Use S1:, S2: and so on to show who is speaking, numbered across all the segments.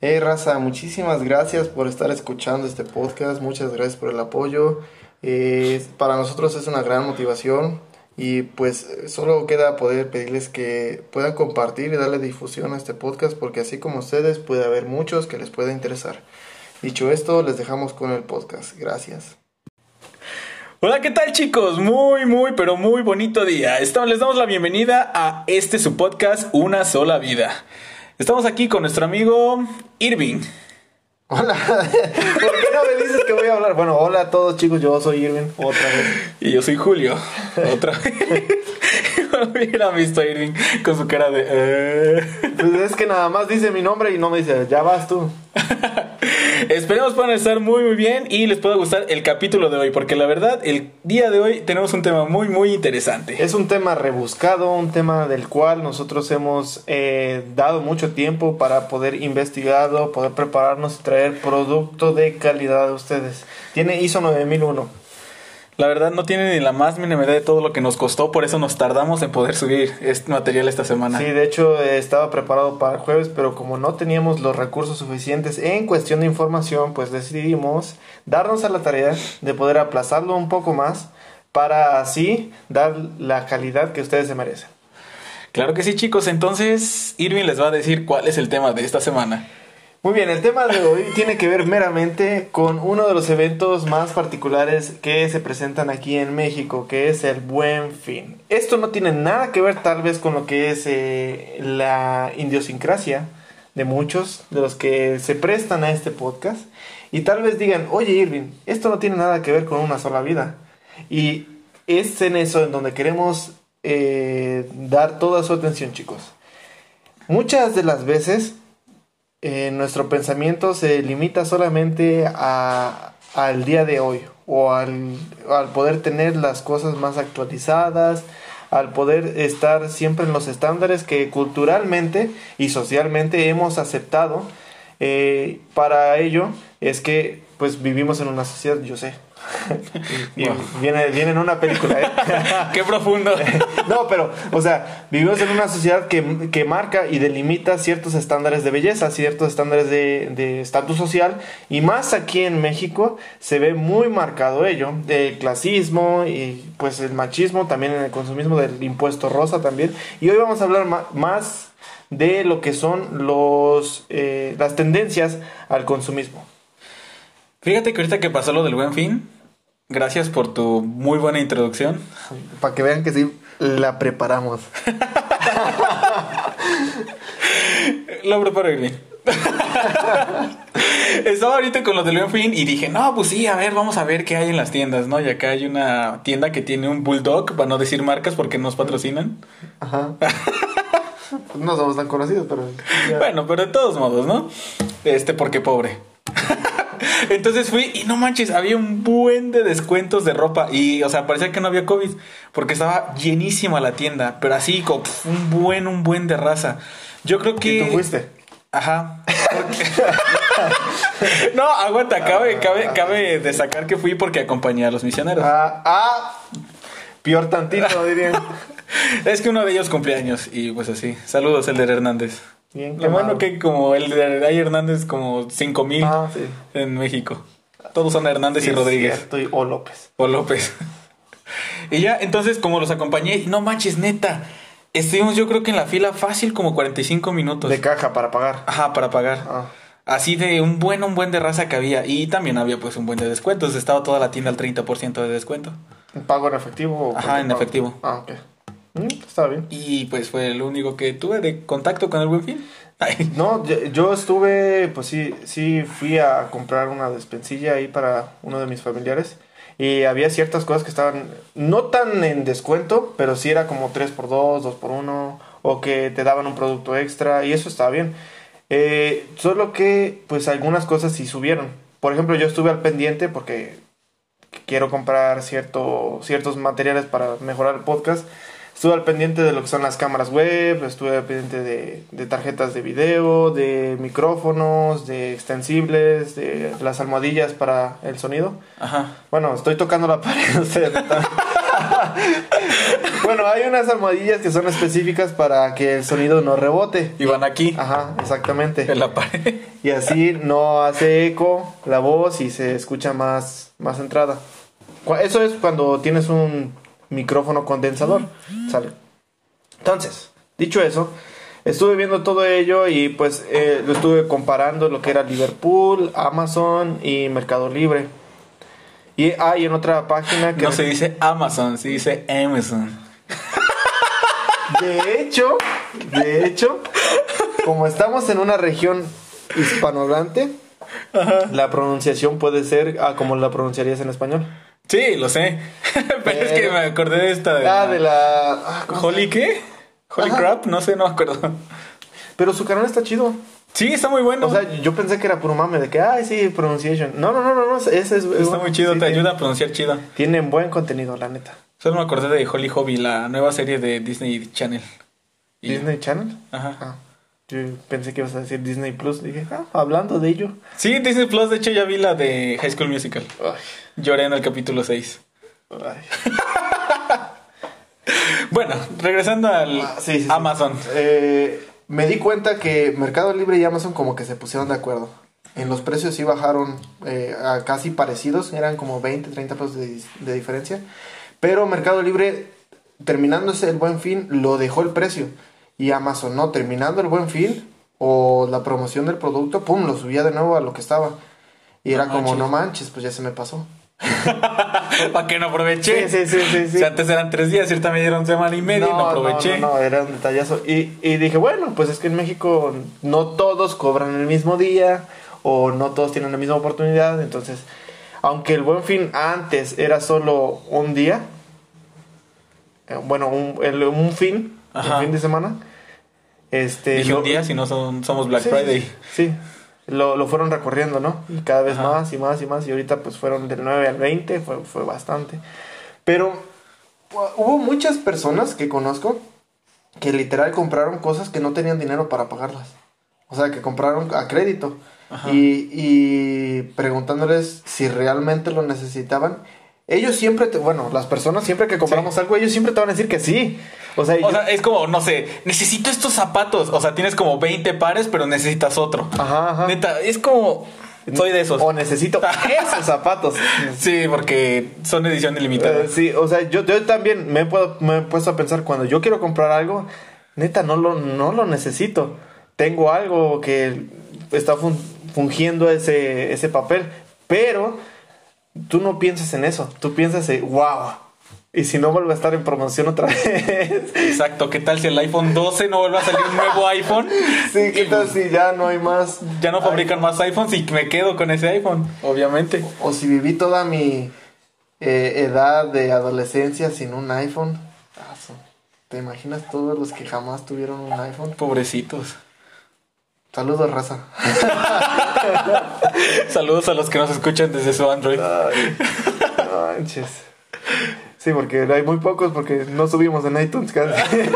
S1: Hey Raza, muchísimas gracias por estar escuchando este podcast, muchas gracias por el apoyo. Eh, para nosotros es una gran motivación y pues solo queda poder pedirles que puedan compartir y darle difusión a este podcast porque así como ustedes puede haber muchos que les pueda interesar. Dicho esto, les dejamos con el podcast. Gracias.
S2: Hola, ¿qué tal chicos? Muy, muy, pero muy bonito día. Les damos la bienvenida a este su podcast Una sola vida. Estamos aquí con nuestro amigo Irving.
S1: Hola, ¿por qué no me dices que voy a hablar? Bueno, hola a todos chicos, yo soy Irving, otra vez.
S2: Y yo soy Julio, otra vez. Hubiera visto a Irving con su cara de... eh.
S1: Pues es que nada más dice mi nombre y no me dice, ya vas tú.
S2: Esperemos puedan estar muy muy bien y les pueda gustar el capítulo de hoy, porque la verdad, el día de hoy tenemos un tema muy muy interesante.
S1: Es un tema rebuscado, un tema del cual nosotros hemos eh, dado mucho tiempo para poder investigarlo, poder prepararnos y traer producto de calidad a ustedes. Tiene ISO 9001.
S2: La verdad no tiene ni la más mínima idea de todo lo que nos costó, por eso nos tardamos en poder subir este material esta semana.
S1: Sí, de hecho eh, estaba preparado para el jueves, pero como no teníamos los recursos suficientes en cuestión de información, pues decidimos darnos a la tarea de poder aplazarlo un poco más para así dar la calidad que ustedes se merecen.
S2: Claro que sí, chicos. Entonces, Irving les va a decir cuál es el tema de esta semana.
S1: Muy bien, el tema de hoy tiene que ver meramente con uno de los eventos más particulares que se presentan aquí en México, que es el Buen Fin. Esto no tiene nada que ver tal vez con lo que es eh, la idiosincrasia de muchos de los que se prestan a este podcast y tal vez digan, oye Irving, esto no tiene nada que ver con una sola vida. Y es en eso en donde queremos eh, dar toda su atención chicos. Muchas de las veces eh, nuestro pensamiento se limita solamente a, al día de hoy o al, al poder tener las cosas más actualizadas, al poder estar siempre en los estándares que culturalmente y socialmente hemos aceptado. Eh, para ello es que pues vivimos en una sociedad, yo sé. Y
S2: Wow.
S1: viene, viene en una película. ¿eh?
S2: ¡Qué profundo!
S1: No, pero, o sea, vivimos en una sociedad que, que marca y delimita ciertos estándares de belleza, ciertos estándares de de estatus social, y más aquí en México se ve muy marcado ello, el clasismo y pues el machismo, también en el consumismo del impuesto rosa también, y hoy vamos a hablar más de lo que son los eh, las tendencias al consumismo.
S2: Fíjate que ahorita que pasó lo del buen fin, gracias por tu muy buena introducción.
S1: Para que vean que sí la preparamos.
S2: Lo preparo Irving. Estaba ahorita con lo del buen fin y dije, no, pues sí, a ver, vamos a ver qué hay en las tiendas, ¿no? Y acá hay una tienda que tiene un bulldog, para no decir marcas porque nos patrocinan.
S1: Ajá. No somos tan conocidos, pero... ya.
S2: Bueno, pero de todos modos, ¿no? Este, porque pobre. Entonces fui y no manches, había un buen de descuentos de ropa y, o sea, parecía que no había COVID porque estaba llenísima la tienda, pero así como pf, un buen, un buen de raza. Yo creo que...
S1: ¿Y tú fuiste?
S2: Ajá. No, aguanta, cabe, cabe, cabe destacar que fui porque acompañé a los misioneros.
S1: Ah, ah, peor tantito, dirían.
S2: Es que uno de ellos cumpleaños y pues así. Saludos, Elder Hernández.
S1: Bien
S2: Lo bueno que como el de hay Hernández como cinco mil
S1: Ah, sí.
S2: en México. Todos son Hernández
S1: Sí,
S2: y Rodríguez.
S1: Estoy o López.
S2: O López. y ya, entonces como los acompañé, no manches, neta. Estuvimos yo creo que en la fila fácil como 45 minutos.
S1: De caja para pagar.
S2: Ajá, para pagar.
S1: Ah.
S2: Así de un buen, un buen de raza que había. Y también había pues un buen de descuentos. Estaba toda la tienda al 30% de descuento.
S1: ¿Pago en efectivo? o
S2: Ajá, en
S1: pago?
S2: efectivo.
S1: Ah, ok. Mm, está bien.
S2: Y pues fue el único que tuve de contacto con el buen fin. Ay,
S1: No, yo, yo estuve, pues sí, sí fui a comprar una despensilla ahí para uno de mis familiares. Y había ciertas cosas que estaban no tan en descuento, pero sí era como 3x2, 2x1, o que te daban un producto extra, y eso estaba bien. Eh, solo que, pues algunas cosas sí subieron. Por ejemplo, yo estuve al pendiente porque quiero comprar cierto, ciertos materiales para mejorar el podcast. Estuve al pendiente de lo que son las cámaras web, estuve al pendiente de, de tarjetas de video, de micrófonos, de extensibles, de las almohadillas para el sonido.
S2: Ajá.
S1: Bueno, estoy tocando la pared. o sea, Bueno, hay unas almohadillas que son específicas para que el sonido no rebote.
S2: Y van aquí,
S1: Ajá, exactamente.
S2: en la pared.
S1: Y así no hace eco la voz y se escucha más, más entrada. Eso es cuando tienes un micrófono condensador. Sale. Entonces, dicho eso, estuve viendo todo ello y pues eh, lo estuve comparando lo que era Liverpool, Amazon y Mercado Libre. Y hay en otra página que...
S2: No se dice Amazon, se dice Amazon.
S1: De hecho, de hecho, como estamos en una región hispanohablante, la pronunciación puede ser ah, como la pronunciarías en español.
S2: Sí, lo sé. Pero es que me acordé de esta de.
S1: Ah,
S2: la-
S1: de la... ah, ¿cómo se
S2: ¿Holy qué? ¿Holy
S1: Ajá.
S2: crap? No sé, no me acuerdo.
S1: Pero su canal está chido.
S2: Sí, está muy bueno.
S1: O sea, yo pensé que era puro mame de que, ay, sí, pronunciation. No, no, no, no, no ese es...
S2: está muy chido,
S1: sí,
S2: te
S1: tiene-
S2: ayuda a pronunciar chido.
S1: Tienen buen contenido, la neta.
S2: Solo me acordé de Holly Hobby, la nueva serie de Disney Channel. Y-
S1: Disney Channel.
S2: Ajá.
S1: Ah, yo pensé que ibas a decir Disney Plus. Dije, ah, hablando de ello.
S2: Sí, Disney Plus, de hecho ya vi la de High School Musical.
S1: Ay,
S2: Lloré en el capítulo 6.
S1: ay.
S2: Bueno, regresando al
S1: Ah, sí, sí, sí.
S2: Amazon.
S1: Eh, me di cuenta que Mercado Libre y Amazon como que se pusieron de acuerdo. En los precios sí bajaron eh, a casi parecidos, eran como 20, 30 pesos de, de diferencia. Pero Mercado Libre, terminándose el buen fin, lo dejó el precio. Y Amazon no, terminando el buen fin o la promoción del producto, pum, lo subía de nuevo a lo que estaba. Y era
S2: No
S1: como, no manches, pues ya se me pasó.
S2: Para que no aproveché.
S1: Sí, sí, sí.
S2: Si antes eran tres días, ahorita me dieron semana y media y no aproveché.
S1: No, no, no, era un detallazo. Y, y dije, bueno, pues es que en México no todos cobran el mismo día o no todos tienen la misma oportunidad. Entonces, aunque el buen fin antes era solo un día, eh, bueno, un, el- un fin,
S2: Ajá.
S1: un fin de semana, este...
S2: Dije
S1: lo-
S2: un día si no son, somos Black
S1: Sí,
S2: Friday.
S1: Sí. Lo, lo fueron recorriendo, ¿no? Y cada vez
S2: Ajá.
S1: más y más y más. Y ahorita pues fueron del 9 al 20, fue, fue bastante. Pero hu- hubo muchas personas que conozco que literal compraron cosas que no tenían dinero para pagarlas. O sea, que compraron a crédito. Y, y preguntándoles si realmente lo necesitaban. Ellos siempre, te- bueno, las personas siempre que compramos algo, ellos siempre te van a decir que sí. O sea,
S2: O
S1: yo-
S2: sea, es como, no sé, necesito estos zapatos. O sea, tienes como 20 pares, pero necesitas otro.
S1: ajá, ajá.
S2: Neta, es como. Soy de esos.
S1: O necesito esos zapatos.
S2: Sí, porque son edición ilimitada.
S1: Eh, sí, o sea, yo, yo también me he, puedo- me he puesto a pensar cuando yo quiero comprar algo, neta, no lo, no lo necesito. Tengo algo que está fun- fungiendo ese, ese papel, pero tú no piensas en eso, tú piensas en, wow, y si no vuelve a estar en promoción otra vez.
S2: Exacto. ¿Qué tal si el iPhone 12 no vuelve a salir un nuevo iPhone?
S1: sí, ¿qué tal si ya no hay más?
S2: Ya no fabrican más iPhones y me quedo con ese iPhone, obviamente.
S1: O si viví toda mi eh, edad de adolescencia sin un iPhone. ¿Te imaginas todos los que jamás tuvieron un iPhone?
S2: Pobrecitos.
S1: Saludos, raza.
S2: Saludos a los que nos escuchan desde su Android.
S1: Ay, manches. Sí, porque hay muy pocos porque no subimos en iTunes casi.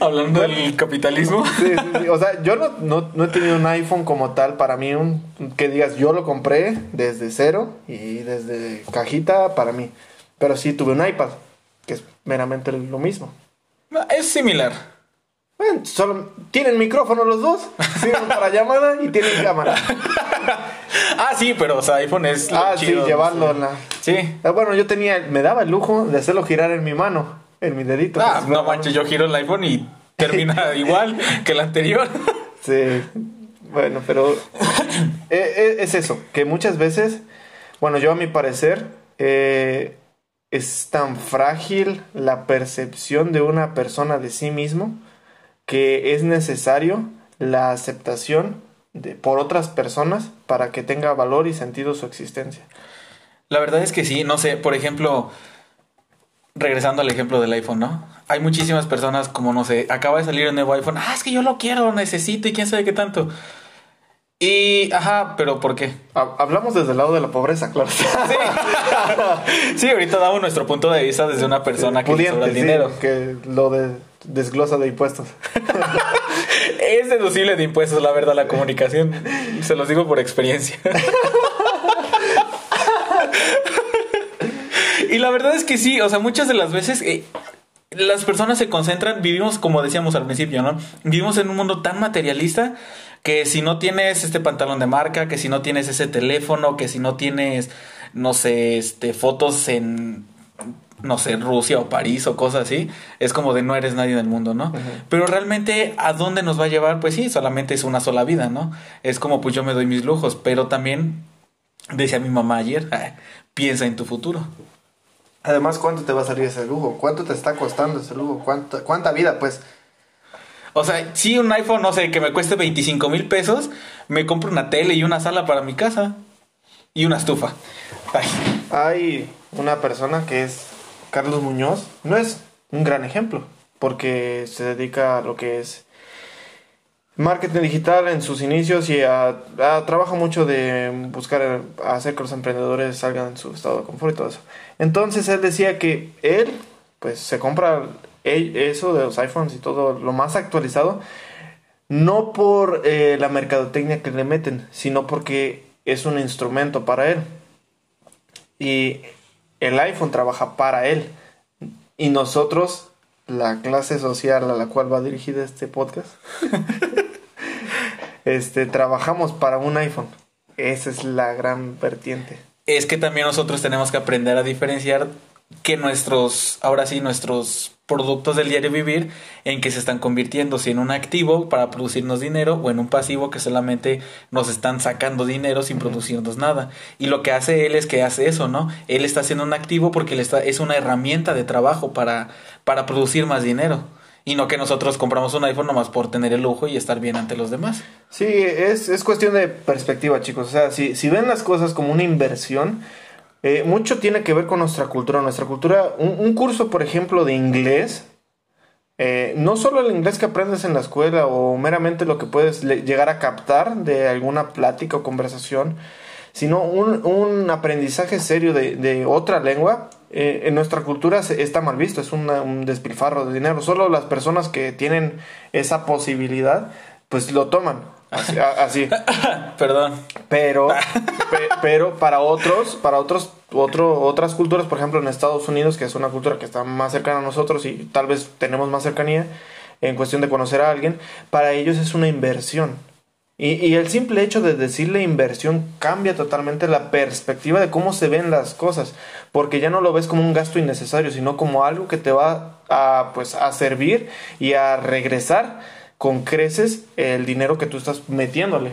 S2: Hablando del capitalismo.
S1: Sí, sí, sí. O sea, yo no, no, no he tenido un iPhone como tal. Para mí, un que digas, yo lo compré desde cero y desde cajita para mí. Pero sí tuve un iPad, que es meramente lo mismo.
S2: Es similar.
S1: Bueno, solo tienen micrófono los dos, sirven para llamada y tienen cámara.
S2: Ah, sí, pero o sea, iPhone es lo
S1: Ah, sí, llevarlo en la.
S2: Sí.
S1: Ah, Bueno, yo tenía, me daba el lujo de hacerlo girar en mi mano, en mi dedito.
S2: Ah,
S1: Pues,
S2: no manches, yo giro el iPhone y termina igual que el anterior.
S1: Sí, bueno, pero eh, eh, es eso, que muchas veces, bueno, yo a mi parecer, eh, es tan frágil la percepción de una persona de sí mismo que es necesario la aceptación de, por otras personas para que tenga valor y sentido su existencia.
S2: La verdad es que sí, no sé, por ejemplo, regresando al ejemplo del iPhone, ¿no? Hay muchísimas personas como, no sé, acaba de salir el nuevo iPhone, ah, es que yo lo quiero, lo necesito y quién sabe qué tanto. Y, ajá, pero ¿por qué?
S1: Ha- Hablamos desde el lado de la pobreza, claro.
S2: Sí, sí ahorita damos nuestro punto de vista desde una persona que sobra el
S1: Pudiente, sí,
S2: dinero.
S1: que lo de, desglosa de impuestos.
S2: Es deducible de impuestos, la verdad, la comunicación. Se los digo por experiencia. Y la verdad es que sí, o sea, muchas de las veces eh, las personas se concentran, vivimos como decíamos al principio, ¿no? Vivimos en un mundo tan materialista que si no tienes este pantalón de marca, que si no tienes ese teléfono, que si no tienes, no sé, este, fotos en, no sé, Rusia o París o cosas así, es como de no eres nadie del mundo, ¿no? Pero realmente, ¿a dónde nos va a llevar? Pues sí, solamente es una sola vida, ¿no? Es como, pues yo me doy mis lujos, pero también, decía mi mamá ayer, piensa en tu futuro.
S1: Además, ¿cuánto te va a salir ese lujo? ¿Cuánto te está costando ese lujo? ¿Cuánta, cuánta vida, pues?
S2: O sea, si un iPhone, no sé, que me cueste 25 mil pesos, me compro una tele y una sala para mi casa. Y una estufa.
S1: Hay una persona que es Carlos Muñoz. No es un gran ejemplo, porque se dedica a lo que es marketing digital en sus inicios y trabaja mucho de buscar hacer que los emprendedores salgan en su estado de confort y todo eso. Entonces él decía que él pues se compra eso de los iPhones y todo lo más actualizado no por eh, la mercadotecnia que le meten, sino porque es un instrumento para él. Y el iPhone trabaja para él. Y nosotros, la clase social a la cual va dirigida este podcast, este, trabajamos para un iPhone. Esa es la gran vertiente.
S2: Es que también nosotros tenemos que aprender a diferenciar que nuestros, ahora sí, nuestros productos del diario vivir en que se están convirtiendo si en un activo para producirnos dinero o en un pasivo que solamente nos están sacando dinero sin producirnos nada. Y lo que hace él es que hace eso, ¿no? Él está haciendo un activo porque él está, es una herramienta de trabajo para, para producir más dinero. Y no que nosotros compramos un iPhone nomás por tener el lujo y estar bien ante los demás.
S1: Sí, es, es cuestión de perspectiva, chicos. O sea, si, si ven las cosas como una inversión, eh, mucho tiene que ver con nuestra cultura. Nuestra cultura, un, curso, por ejemplo, de inglés, eh, no solo el inglés que aprendes en la escuela o meramente lo que puedes llegar a captar de alguna plática o conversación, sino un, aprendizaje serio de, otra lengua, eh, en nuestra cultura está mal visto, es un despilfarro de dinero. Solo las personas que tienen esa posibilidad, pues lo toman. Así.
S2: Perdón.
S1: Pero, pero para otros, para otros, otro, otras culturas, por ejemplo en Estados Unidos, que es una cultura que está más cercana a nosotros y tal vez tenemos más cercanía en cuestión de conocer a alguien, para ellos es una inversión. Y, y el simple hecho de decirle inversión cambia totalmente la perspectiva de cómo se ven las cosas, porque ya no lo ves como un gasto innecesario, sino como algo que te va a, pues, a servir y a regresar con creces el dinero que tú estás metiéndole.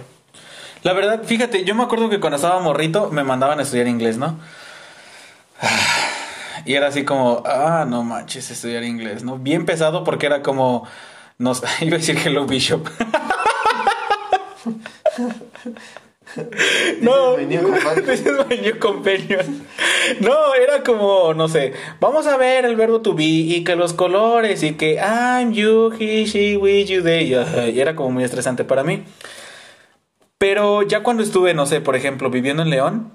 S2: La verdad, fíjate, yo me acuerdo que cuando estaba morrito me mandaban a estudiar inglés, ¿no? Y era así como, ah, no manches, estudiar inglés, ¿no? Bien pesado porque era como, no iba a decir Hello Bishop. no, No, era como, no sé, vamos a ver el verbo to be y que los colores y que I'm you, he, she, we, you, they. Y era como muy estresante para mí. Pero ya cuando estuve, no sé, por ejemplo, viviendo en León,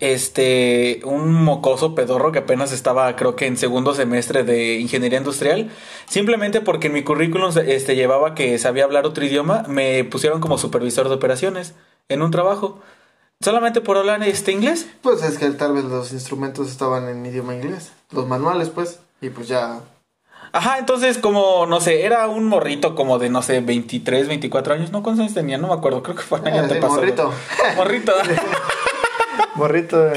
S2: este, un mocoso pedorro que apenas estaba, creo que en segundo semestre de ingeniería industrial, simplemente porque en mi currículum este, llevaba que sabía hablar otro idioma, me pusieron como supervisor de operaciones en un trabajo. ¿Solamente por hablar este inglés?
S1: Pues es que tal vez los instrumentos estaban en idioma inglés. Los manuales, pues. Y pues ya.
S2: Ajá, entonces como, no sé, era un morrito como de, no sé, 23, 24 años. No, ¿cuántos años tenía? No me acuerdo, creo que fue
S1: año ah, Morrito.
S2: Morrito.
S1: morrito.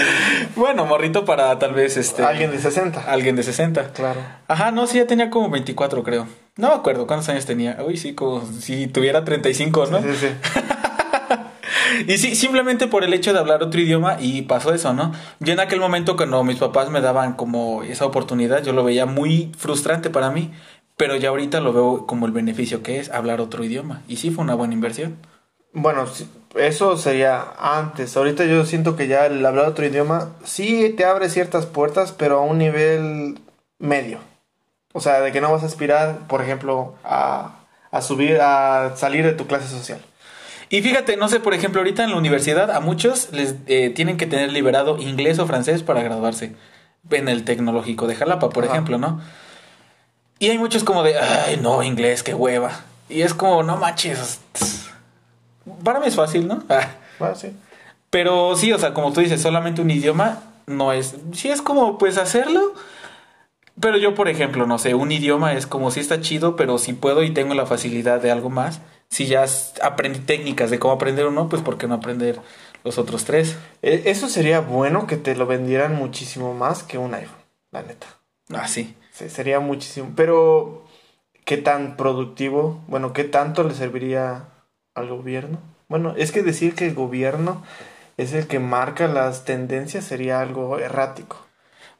S2: Bueno, morrito para tal vez este...
S1: Alguien de 60.
S2: Alguien de 60.
S1: Claro.
S2: Ajá, no, sí, ya tenía como 24, creo. No me acuerdo cuántos años tenía. Uy, sí, como si tuviera 35, ¿no?
S1: Sí, sí, sí.
S2: Y sí, simplemente por el hecho de hablar otro idioma y pasó eso, ¿no? Yo en aquel momento cuando mis papás me daban como esa oportunidad, yo lo veía muy frustrante para mí, pero ya ahorita lo veo como el beneficio que es hablar otro idioma. Y sí fue una buena inversión.
S1: Bueno, eso sería antes. Ahorita yo siento que ya el hablar otro idioma sí te abre ciertas puertas, pero a un nivel medio. O sea, de que no vas a aspirar, por ejemplo, a, a subir, a salir de tu clase social.
S2: Y fíjate, no sé, por ejemplo, ahorita en la universidad a muchos les eh, tienen que tener liberado inglés o francés para graduarse. En el tecnológico de Jalapa, por ejemplo, ¿no? Y hay muchos como de, ay, no, inglés, qué hueva. Y es como, no manches. Para mí es fácil, ¿no?
S1: Ah, sí.
S2: Pero sí, o sea, como tú dices, solamente un idioma no es. Sí, es como, pues, hacerlo. Pero yo, por ejemplo, no sé, un idioma es como si está chido, pero si puedo y tengo la facilidad de algo más, si ya aprendí técnicas de cómo aprender uno, pues, ¿por qué no aprender los otros tres?
S1: E- Eso sería bueno que te lo vendieran muchísimo más que un iPhone, la neta.
S2: Ah, sí.
S1: Sí, sería muchísimo. Pero, ¿qué tan productivo? Bueno, ¿qué tanto le serviría al gobierno? Bueno, es que decir que el gobierno es el que marca las tendencias sería algo errático.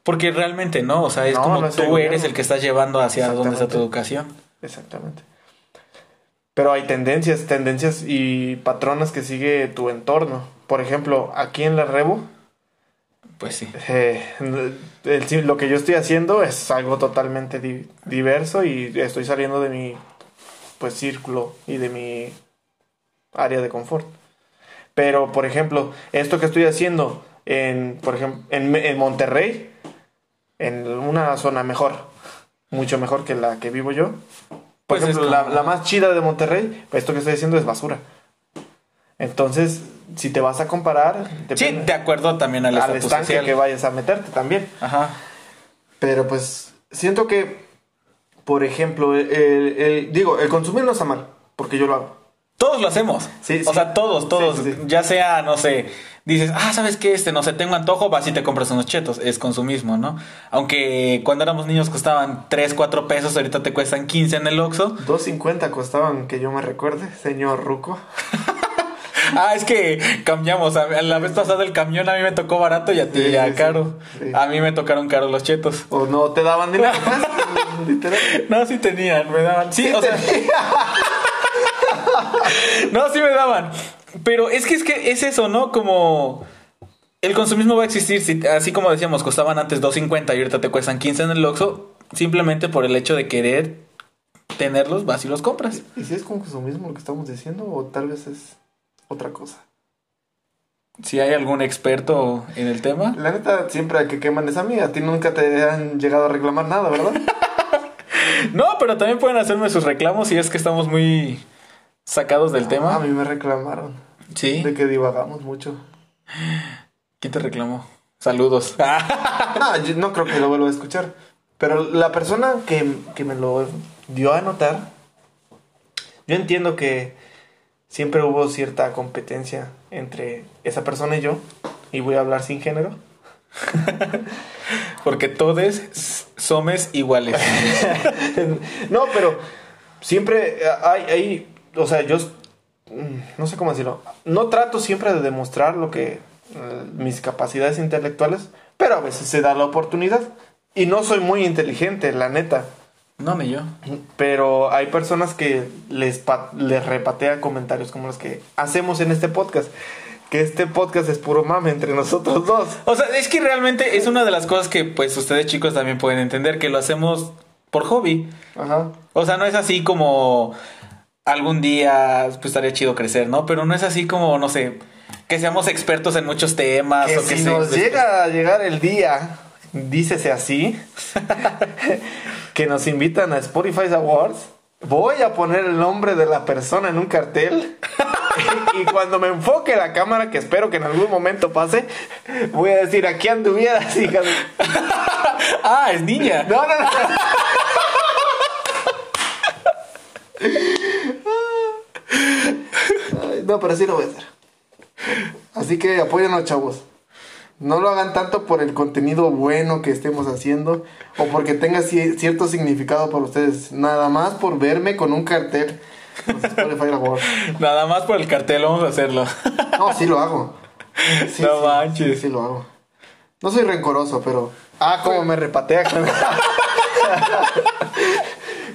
S2: Porque realmente no, o sea, es
S1: No,
S2: como
S1: no es el
S2: tú eres el que estás llevando hacia dónde está tu educación.
S1: Exactamente. Pero hay tendencias, tendencias y patrones que sigue tu entorno. Por ejemplo, aquí en la Rebo,
S2: Pues sí.
S1: eh, el- lo que yo estoy haciendo es algo totalmente di- diverso y estoy saliendo de mi pues círculo y de mi área de confort. Pero, por ejemplo, esto que estoy haciendo en, por ejemplo, en, en Monterrey, en una zona mejor, mucho mejor que la que vivo yo. Por
S2: Pues
S1: ejemplo, la, la más chida de Monterrey, esto que estoy haciendo es basura. Entonces, si te vas a comparar,
S2: Sí, de acuerdo también al,
S1: al estanque
S2: social.
S1: que vayas a meterte también.
S2: Ajá.
S1: Pero pues siento que, por ejemplo, el, el- el- digo, el consumir no está mal, porque yo lo hago.
S2: Todos lo hacemos.
S1: Sí,
S2: o
S1: sí.
S2: sea, todos, todos.
S1: Sí.
S2: Ya sea, no sé, dices, ah, ¿sabes qué? Este, no sé, tengo antojo, vas y te compras unos chetos. Es consumismo, ¿no? Aunque cuando éramos niños costaban 3, 4 pesos, ahorita te cuestan 15 en el Oxxo.
S1: 2.50 costaban, que yo me recuerde, señor Ruco.
S2: Ah, es que cambiamos. A- La vez pasada el camión a mí me tocó barato y a ti
S1: Sí,
S2: ya
S1: sí,
S2: caro.
S1: Sí.
S2: A mí me tocaron caros los chetos.
S1: O no te daban dinero, pues.
S2: No, sí tenían, me daban. Sí, o sea. no, sí me daban. Pero es que es que es eso, ¿no? Como el consumismo va a existir, así como decíamos, costaban antes 2.50 y ahorita te cuestan 15 en el Oxxo, simplemente por el hecho de querer tenerlos, vas y los compras.
S1: ¿Y si es consumismo lo que estamos diciendo o tal vez es otra cosa?
S2: Si hay algún experto en el tema.
S1: La neta, siempre que queman es a mí, a ti nunca te han llegado a reclamar nada, ¿verdad?
S2: No, pero también pueden hacerme sus reclamos si es que estamos muy sacados del
S1: A
S2: tema.
S1: mí me reclamaron
S2: Sí.
S1: de que divagamos mucho.
S2: ¿Quién te reclamó? Saludos.
S1: No, yo no creo que lo vuelva a escuchar. Pero la persona que, que me lo dio a notar, yo entiendo que siempre hubo cierta competencia entre esa persona y yo, y voy a hablar sin género.
S2: Porque todos somos iguales.
S1: no, pero siempre hay, hay, o sea, yo mm, no sé cómo decirlo, no trato siempre de demostrar lo que eh, mis capacidades intelectuales, pero a veces se da la oportunidad y no soy muy inteligente, la neta.
S2: No, ni yo.
S1: Pero hay personas que les, les repatea comentarios como los que hacemos en este podcast. Que este podcast es puro mame entre nosotros dos.
S2: O sea, es que realmente es una de las cosas que pues ustedes chicos también pueden entender, que lo hacemos por hobby.
S1: Ajá.
S2: O sea, no es así como algún día pues estaría chido crecer, ¿no? Pero no es así como, no sé, que seamos expertos en muchos temas
S1: Que
S2: o que
S1: si
S2: se-
S1: nos llega a llegar el día, dícese así, que nos invitan a Spotify Awards, voy a poner el nombre de la persona en un cartel. y cuando me enfoque la cámara, que espero que en algún momento pase, voy a decir, aquí anduvieras, hija.
S2: Ah, es niña.
S1: No, no, no. Ay, No, pero sí lo voy a hacer. Así que apóyanos, chavos. No lo hagan tanto por el contenido bueno que estemos haciendo o porque tenga ci- cierto significado para ustedes. Nada más por verme con un cartel.
S2: Nada más por el cartel vamos a hacerlo.
S1: No, sí lo hago. Sí,
S2: No
S1: sí,
S2: manches.
S1: Sí, sí lo hago. No soy rencoroso, pero. Ah, cómo me repatea.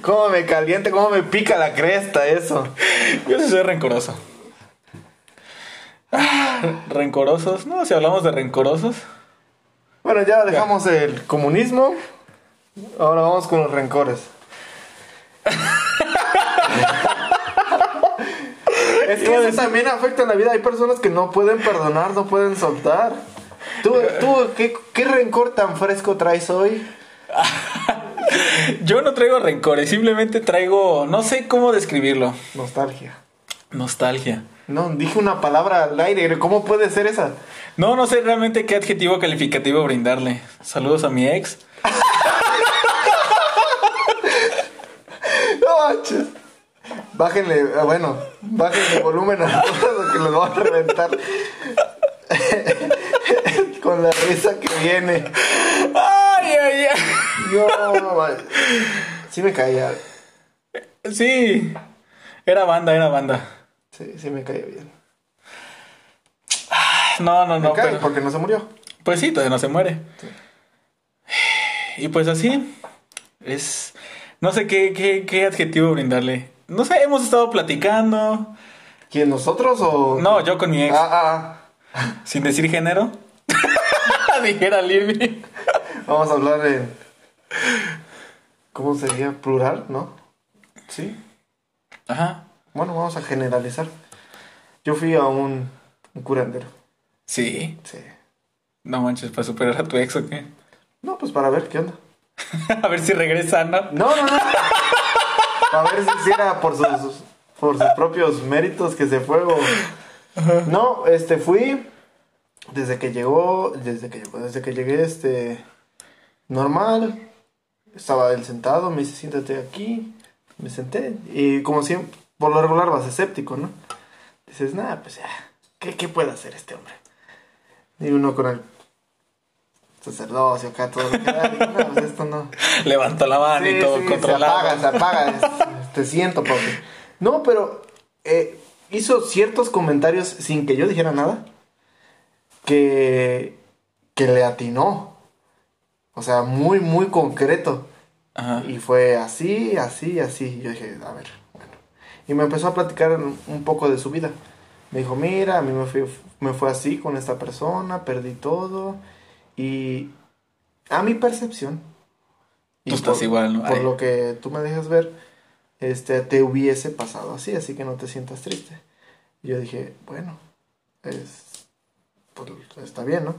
S1: cómo me caliente, cómo me pica la cresta eso.
S2: Yo sí soy rencoroso. Ah, Rencorosos, no, si hablamos de rencorosos.
S1: Bueno, ya dejamos el comunismo. Ahora vamos con los rencores. es que eso también afecta en la vida. Hay personas que no pueden perdonar, no pueden soltar. ¿Tú, tú ¿qué, qué rencor tan fresco traes hoy?
S2: Yo no traigo rencores, simplemente traigo, no sé cómo describirlo.
S1: Nostalgia.
S2: Nostalgia.
S1: No, dije una palabra al aire. ¿Cómo puede ser esa?
S2: No, no sé realmente qué adjetivo calificativo brindarle. Saludos a mi ex.
S1: No manches. Bájenle, ah, bueno, bájenle volumen a todo que les va a reventar. Con la risa que viene. No, man. sí me caía.
S2: Sí. Era banda, era banda.
S1: Sí, sí me caía bien.
S2: No, no,
S1: Me
S2: no.
S1: cae
S2: pero-
S1: porque no se murió.
S2: Pues sí, todavía no se muere. Y pues así. Es. No sé qué, qué, qué adjetivo brindarle. No sé, hemos estado platicando.
S1: ¿Quién, nosotros o...?
S2: No, yo con mi ex.
S1: Ah, ah,
S2: Sin decir género. Dijera Libby.
S1: ah. Vamos a hablar en... ¿Cómo sería? ¿Plural? ¿No? Sí.
S2: Ajá.
S1: Bueno, vamos a generalizar. Yo fui a un, un curandero.
S2: Sí.
S1: Sí.
S2: No manches, para superar a tu ex o qué.
S1: No, pues para ver qué onda.
S2: a ver si regresa, ¿no?
S1: No, no, no. Para ver si era por sus, por sus propios méritos que se fue o... No, este, fui desde que llegó, desde que llegó, desde que llegué, este, normal. Estaba él sentado, me dice, siéntate aquí. Me senté y como siempre, por lo regular vas escéptico, ¿no? Dices, nada, pues ya, ¿qué, ¿qué puede hacer este hombre? Y uno con el sacerdocio acá, todo lo que da, digo, no, pues esto no...
S2: Levantó la mano y todo
S1: sí,
S2: controlado.
S1: Se apaga, se apaga. te siento, papi. No, pero eh, hizo ciertos comentarios sin que yo dijera nada que, que le atinó. O sea, muy, muy concreto.
S2: Ajá.
S1: Y fue así, así, así. Yo dije, a ver, bueno. Y me empezó a platicar un poco de su vida. Me dijo, mira, a mí me fue, me fue así con esta persona, perdí todo. Y a mi percepción. y
S2: Tú estás igual, ¿no?
S1: Por
S2: Ay.
S1: lo que tú me dejas ver, este, te hubiese pasado así, así que no te sientas triste. Y yo dije, bueno, es, pues, está bien, ¿no?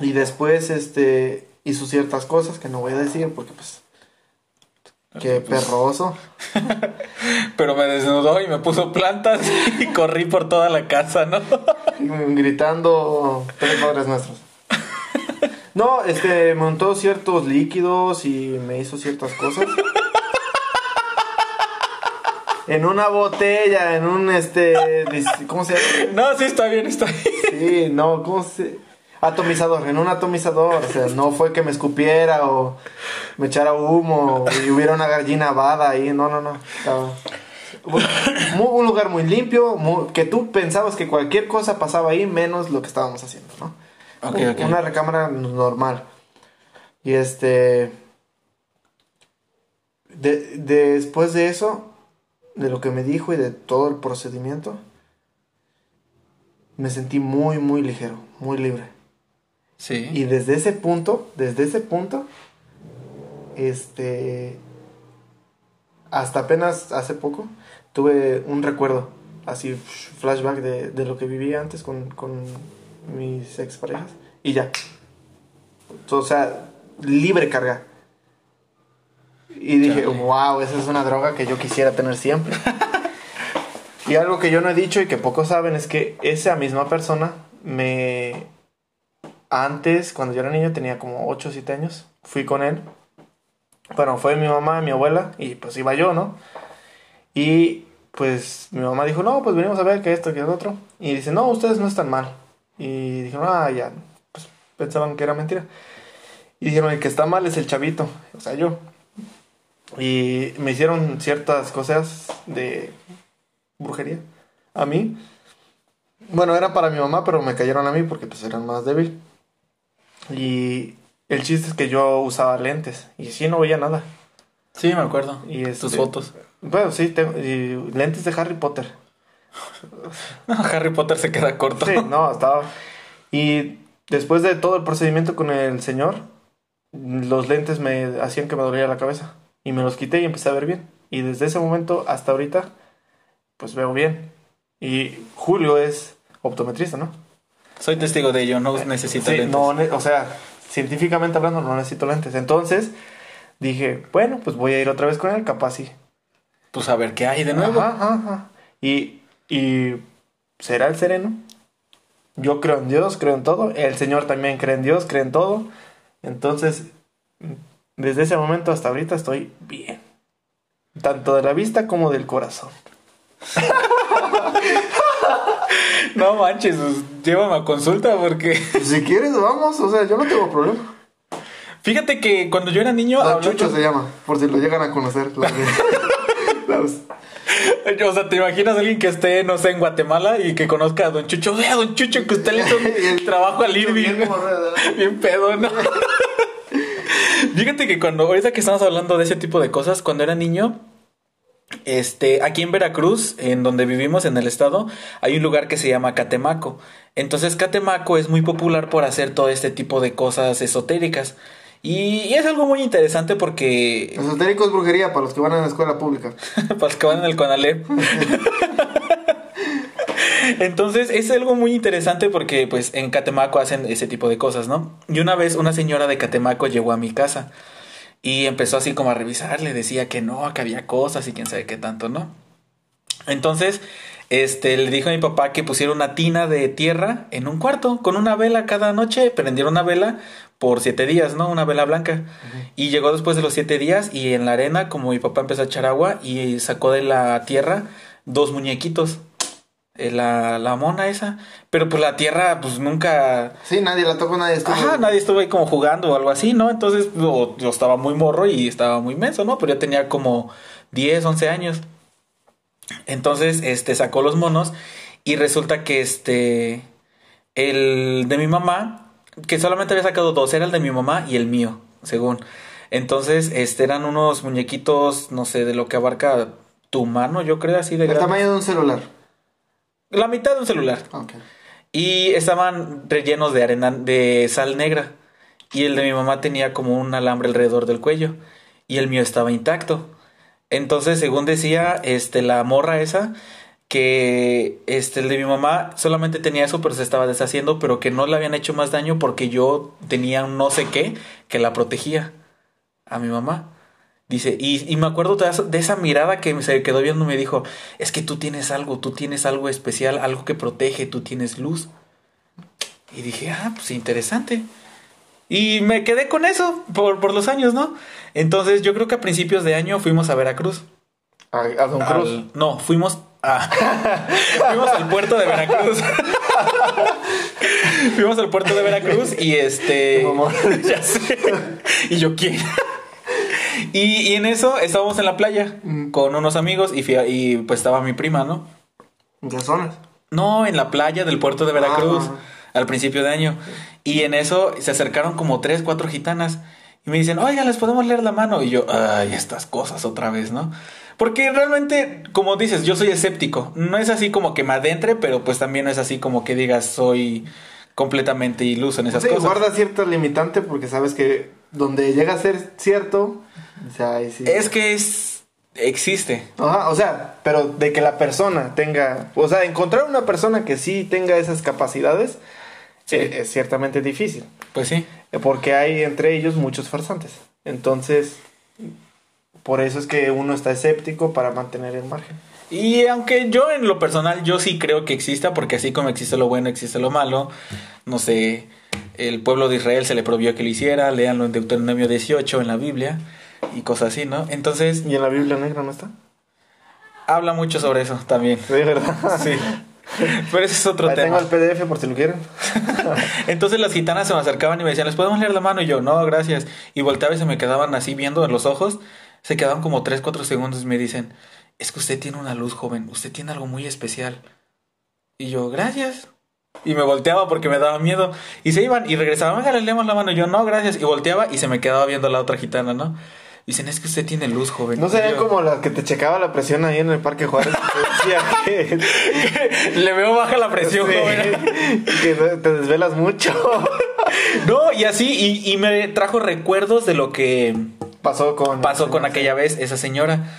S1: Y después, este, hizo ciertas cosas que no voy a decir porque, pues, qué
S2: Pues,
S1: perroso.
S2: Pero me desnudó y me puso plantas y corrí por toda la casa, ¿no?
S1: gritando tres padres nuestros. No, este, montó ciertos líquidos y me hizo ciertas cosas. En una botella, en un, este, ¿cómo se llama?
S2: No, sí, está bien, está bien.
S1: Sí, no, ¿cómo se...? Atomizador, en un atomizador. O sea, no fue que me escupiera o me echara humo y hubiera una gallina vada ahí. No, no, no. Estaba... Muy- un lugar muy limpio, muy- que tú pensabas que cualquier cosa pasaba ahí, menos lo que estábamos haciendo, ¿no?
S2: Ok,
S1: Un-
S2: ok.
S1: Una recámara normal. Y este... de- después de eso, de lo que me dijo y de todo el procedimiento, me sentí muy, muy ligero, muy libre.
S2: Sí.
S1: Y desde ese punto, desde ese punto, este, hasta apenas hace poco, tuve un recuerdo, así, flashback de, de lo que vivía antes con, con mis exparejas. Y ya. O sea, libre carga. Y dije,
S2: Chale.
S1: wow, esa es una droga que yo quisiera tener siempre. y algo que yo no he dicho y que pocos saben es que esa misma persona me... Antes, cuando yo era niño, tenía como 8 o 7 años, fui con él. Bueno, fue mi mamá, mi abuela, y pues iba yo, ¿no? Y pues mi mamá dijo, no, pues venimos a ver que esto, que el otro. Y dice, no, ustedes no están mal. Y dijeron, ah, ya, pues pensaban que era mentira. Y dijeron, el que está mal es el chavito, o sea, yo. Y me hicieron ciertas cosas de brujería a mí. Bueno, era para mi mamá, pero me cayeron a mí porque pues eran más débil. Y el chiste es que yo usaba lentes y sí no veía nada.
S2: Sí, me acuerdo.
S1: Y
S2: Tus
S1: este-
S2: fotos.
S1: Bueno, sí, tengo y lentes de Harry Potter.
S2: No, Harry Potter se queda corto.
S1: Sí, no, estaba. Y después de todo el procedimiento con el señor, los lentes me hacían que me dolía la cabeza. Y me los quité y empecé a ver bien. Y desde ese momento hasta ahorita, pues veo bien. Y Julio es optometrista, ¿no?
S2: Soy testigo de ello, no necesito
S1: Sí,
S2: lentes.
S1: no, o sea, científicamente hablando, no necesito lentes. Entonces dije, bueno, pues voy a ir otra vez con él, capaz sí.
S2: Pues a ver qué hay de nuevo.
S1: Ajá, ajá. Y, y será el sereno. Yo creo en Dios, creo en todo. El Señor también cree en Dios, cree en todo. Entonces, desde ese momento hasta ahorita estoy bien. Tanto de la vista como del corazón.
S2: No manches, pues, llévame a consulta porque.
S1: Si quieres, vamos. O sea, yo no tengo problema.
S2: Fíjate que cuando yo era niño.
S1: Don
S2: hablando-
S1: Chucho se llama, por si lo llegan a conocer. los-
S2: O sea, ¿te imaginas a alguien que esté, no sé, en Guatemala y que conozca a Don Chucho? Vea, Don Chucho, que usted le hizo
S1: el-
S2: trabajo al Irving.
S1: Bien
S2: pedo, ¿no? Fíjate que cuando, ahorita que estamos hablando de ese tipo de cosas, cuando era niño, este, aquí en Veracruz, en donde vivimos en el estado, hay un lugar que se llama Catemaco. Entonces, Catemaco es muy popular por hacer todo este tipo de cosas esotéricas. Y, es algo muy interesante porque
S1: Esotérico es brujería para los que van a la escuela pública.
S2: para los que van en el Conalep. Entonces es algo muy interesante porque pues en Catemaco hacen ese tipo de cosas, ¿no? Y una vez una señora de Catemaco llegó a mi casa y empezó así como a revisar, le decía que no, que había cosas y quién sabe qué tanto, ¿no? Entonces, este, le dijo a mi papá que pusiera una tina de tierra en un cuarto con una vela cada noche, prendieron una vela por siete días, ¿no? Una vela blanca. Y llegó después de los siete días y en la arena, como mi papá empezó a echar agua y sacó de la tierra dos muñequitos. Eh, La, la mona esa. Pero pues la tierra, pues nunca...
S1: Sí, nadie la tocó, nadie estuvo.
S2: Ajá, nadie estuvo ahí como jugando o algo así, ¿no? Entonces yo, yo estaba muy morro y estaba muy menso, ¿no? Pero yo tenía como 10, 11 años. Entonces, este, sacó los monos y resulta que este, el de mi mamá, que solamente había sacado dos, era el de mi mamá y el mío, según. Entonces, este, eran unos muñequitos, no sé, de lo que abarca tu mano, yo creo, así de
S1: El tamaño de un celular.
S2: La mitad de un celular. Y estaban rellenos de arena, de sal negra. Y el de mi mamá tenía como un alambre alrededor del cuello. Y el mío estaba intacto. Entonces, según decía, este, la morra esa, que este, el de mi mamá solamente tenía eso, pero se estaba deshaciendo, pero que no le habían hecho más daño porque yo tenía un no sé qué que la protegía a mi mamá. Dice, y, y me acuerdo de esa, mirada que se quedó viendo me dijo, es que tú tienes algo, tú tienes algo especial, algo que protege, tú tienes luz. Y dije, ah, pues interesante. Y me quedé con eso por, por los años, ¿no? Entonces yo creo que a principios de año fuimos a Veracruz.
S1: A, a Don Cruz.
S2: Al- no, fuimos a... fuimos al puerto de Veracruz. fuimos al puerto de Veracruz y este... Ya sé. Y yo, ¿quién? Y, y en eso estábamos en la playa
S1: Mm.
S2: con unos amigos y, pues estaba mi prima, ¿no?
S1: ¿En qué zonas?
S2: No, en la playa del puerto de Veracruz,
S1: Ajá.
S2: al principio de año. Y en eso se acercaron como tres, cuatro gitanas. Y me dicen, oiga, ¿les podemos leer la mano? Y yo, ay, estas cosas otra vez, ¿no? Porque realmente, como dices, yo soy escéptico. No es así como que me adentre, pero pues también no es así como que digas, soy completamente iluso en esas
S1: Sí,
S2: cosas.
S1: guarda cierto limitante porque sabes que donde llega a ser cierto, o sea, ahí sí.
S2: Es que es... existe.
S1: Ajá, o sea, pero de que la persona tenga, o sea, encontrar una persona que sí tenga esas capacidades
S2: Sí.
S1: eh, es ciertamente difícil,
S2: Pues sí.
S1: eh, porque hay entre ellos muchos farsantes. Entonces, por eso es que uno está escéptico para mantener el margen.
S2: Y aunque yo en lo personal yo sí creo que exista, porque así como existe lo bueno, existe lo malo. No sé, el pueblo de Israel se le prohibió que lo hiciera, léanlo en Deuteronomio 18 en la Biblia y cosas así, ¿no? Entonces,
S1: ¿Y en la Biblia negra no está?
S2: habla mucho sobre eso también.
S1: Sí, ¿verdad?
S2: Sí. Pero ese es otro
S1: Ahí
S2: tema.
S1: tengo el PDF por si lo quieren.
S2: Entonces las gitanas se me acercaban y me decían, ¿les podemos leer la mano? Y yo, no, gracias. Y volteaba y se me quedaban así viendo en los ojos. Se quedaban como 3, 4 segundos y me dicen, es que usted tiene una luz joven, usted tiene algo muy especial. Y yo, gracias. Y me volteaba porque me daba miedo. Y se iban y regresaban, venga, le leemos la mano. Y yo, no, gracias. Y volteaba y se me quedaba viendo a la otra gitana, ¿no? Dicen, es que usted tiene luz joven.
S1: No serían como las que te checaba la presión ahí en el Parque Juárez. que decía que,
S2: Le veo baja la presión,
S1: Sí,
S2: joven.
S1: que te desvelas mucho.
S2: No, y así, y, y me trajo recuerdos de lo que
S1: Pasó con...
S2: pasó con aquella vez esa señora.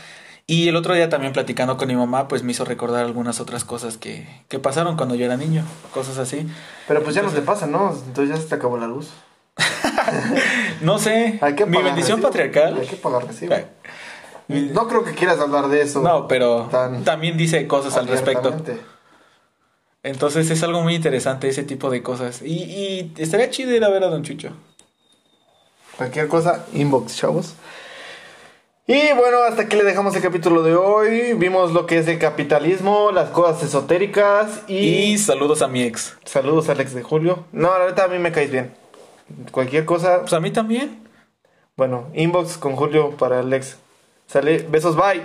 S2: Y el otro día también platicando con mi mamá, pues me hizo recordar algunas otras cosas que, que pasaron cuando yo era niño, cosas así.
S1: Pero pues ya no te pasa, ¿no? Entonces ya se te acabó la luz.
S2: No sé,
S1: Hay que
S2: mi bendición
S1: recibo.
S2: patriarcal.
S1: Hay que pagar recibo. No creo que quieras hablar de eso.
S2: No, pero también dice cosas al respecto. Entonces es algo muy interesante ese tipo de cosas. Y, y estaría chido ir a ver a Don Chucho.
S1: Cualquier cosa, inbox, chavos. Y bueno, hasta aquí le dejamos el capítulo de hoy. Vimos lo que es el capitalismo, las cosas esotéricas y,
S2: Y saludos a mi ex.
S1: saludos a Alex de Julio. No, la verdad a mí me caes bien. Cualquier cosa,
S2: Pues a mí también.
S1: bueno, inbox con Julio para Alex. Sale, besos, bye.